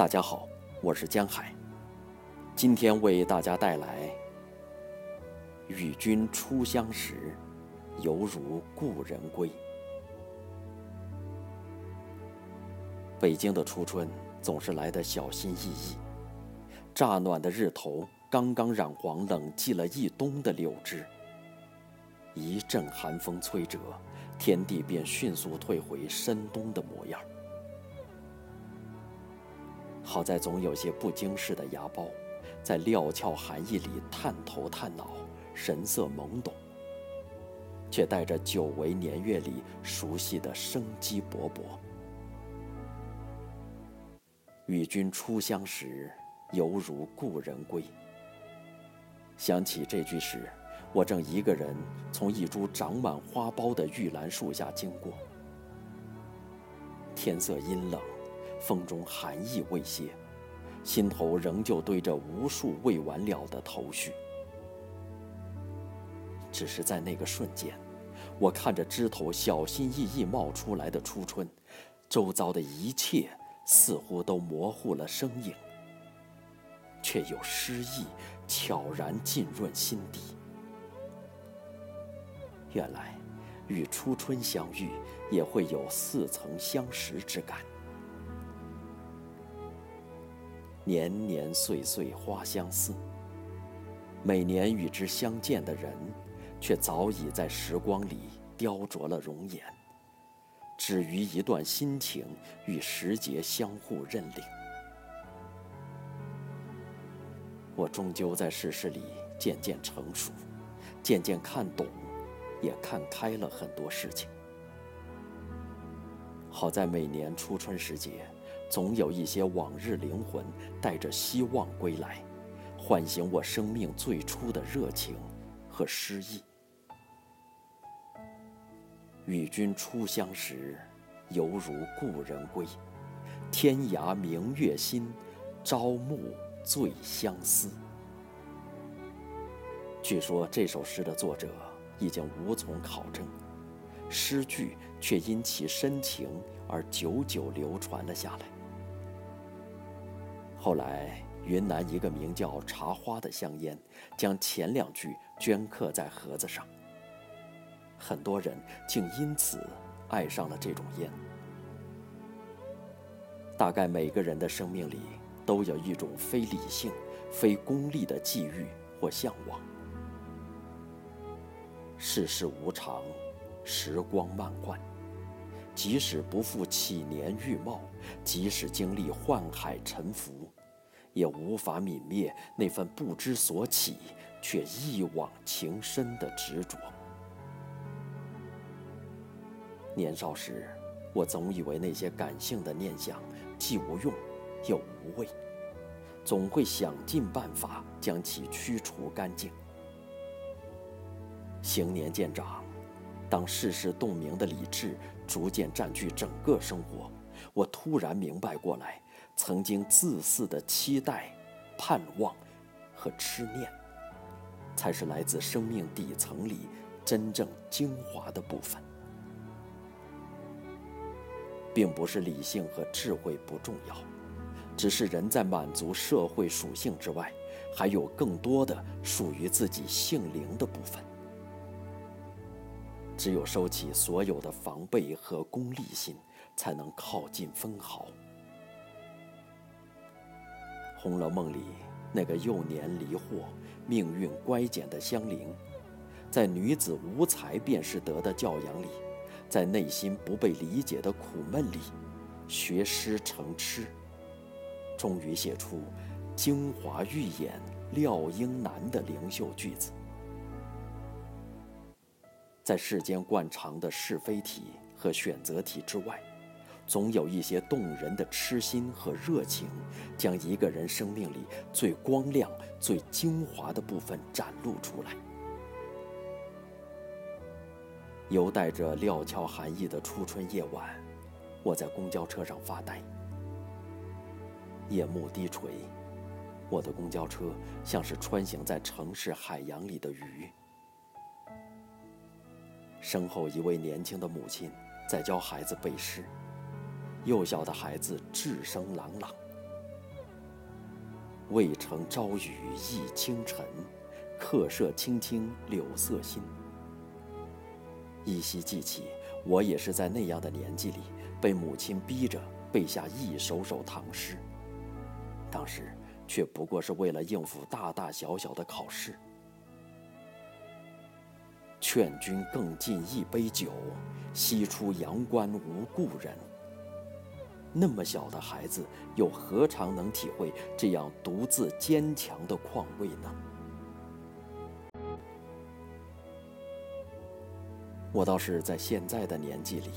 大家好，我是江海，今天为大家带来《与君初相识，犹如故人归》。北京的初春总是来得小心翼翼，乍暖的日头刚刚染黄冷寂了一冬的柳枝，一阵寒风吹折，天地便迅速退回深冬的模样。好在总有些不经事的芽苞，在料峭寒意里探头探脑，神色懵懂，却带着久违年月里熟悉的生机勃勃。与君初相识，犹如故人归。想起这句时，我正一个人从一株长满花苞的玉兰树下经过，天色阴冷。风中寒意未歇，心头仍旧堆着无数未完了的头绪。只是在那个瞬间，我看着枝头小心翼翼冒出来的初春，周遭的一切似乎都模糊了身影，却有诗意悄然浸润心底。原来，与初春相遇，也会有似曾相识之感。年年岁岁花相似，每年与之相见的人，却早已在时光里雕琢了容颜，只余一段心情与时节相互认领。我终究在世事里渐渐成熟，渐渐看懂，也看开了很多事情。好在每年初春时节。总有一些往日灵魂带着希望归来，唤醒我生命最初的热情和诗意。与君初相识，犹如故人归。天涯明月心，朝暮最相思。据说这首诗的作者已经无从考证，诗句却因其深情而久久流传了下来。后来，云南一个名叫“茶花”的香烟，将前两句镌刻在盒子上。很多人竟因此爱上了这种烟。大概每个人的生命里都有一种非理性、非功利的际遇或向往。世事无常，时光漫惯，即使不复起年玉貌，即使经历宦海沉浮。也无法泯灭那份不知所起却一往情深的执着。年少时，我总以为那些感性的念想既无用又无味，总会想尽办法将其驱除干净。行年渐长，当世事洞明的理智逐渐占据整个生活，我突然明白过来。曾经自私的期待、盼望和痴念，才是来自生命底层里真正精华的部分。并不是理性和智慧不重要，只是人在满足社会属性之外，还有更多的属于自己性灵的部分。只有收起所有的防备和功利心，才能靠近分毫。《红楼梦》里那个幼年离祸、命运乖简的香菱，在女子无才便是德的教养里，在内心不被理解的苦闷里，学诗成痴，终于写出“京华玉眼料英男”的灵秀句子。在世间惯常的是非题和选择题之外。总有一些动人的痴心和热情，将一个人生命里最光亮、最精华的部分展露出来。犹带着料峭寒意的初春夜晚，我在公交车上发呆。夜幕低垂，我的公交车像是穿行在城市海洋里的鱼。身后一位年轻的母亲在教孩子背诗。幼小的孩子，智声朗朗，渭城朝雨浥轻尘，客舍青青柳色新。依稀记起，我也是在那样的年纪里，被母亲逼着背下一首首唐诗。当时却不过是为了应付大大小小的考试。劝君更尽一杯酒，西出阳关无故人。那么小的孩子，又何尝能体会这样独自坚强的况味呢？我倒是在现在的年纪里，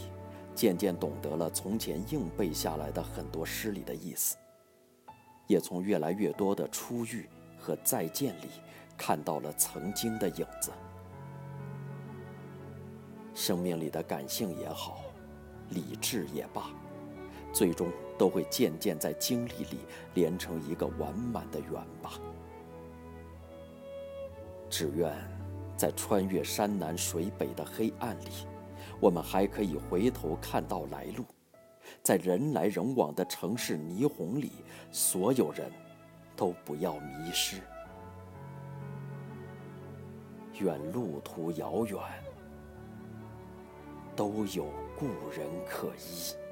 渐渐懂得了从前硬背下来的很多诗里的意思，也从越来越多的初遇和再见里，看到了曾经的影子。生命里的感性也好，理智也罢。最终都会渐渐在经历里连成一个完满的圆吧。只愿，在穿越山南水北的黑暗里，我们还可以回头看到来路；在人来人往的城市霓虹里，所有人都不要迷失。愿路途遥远，都有故人可依。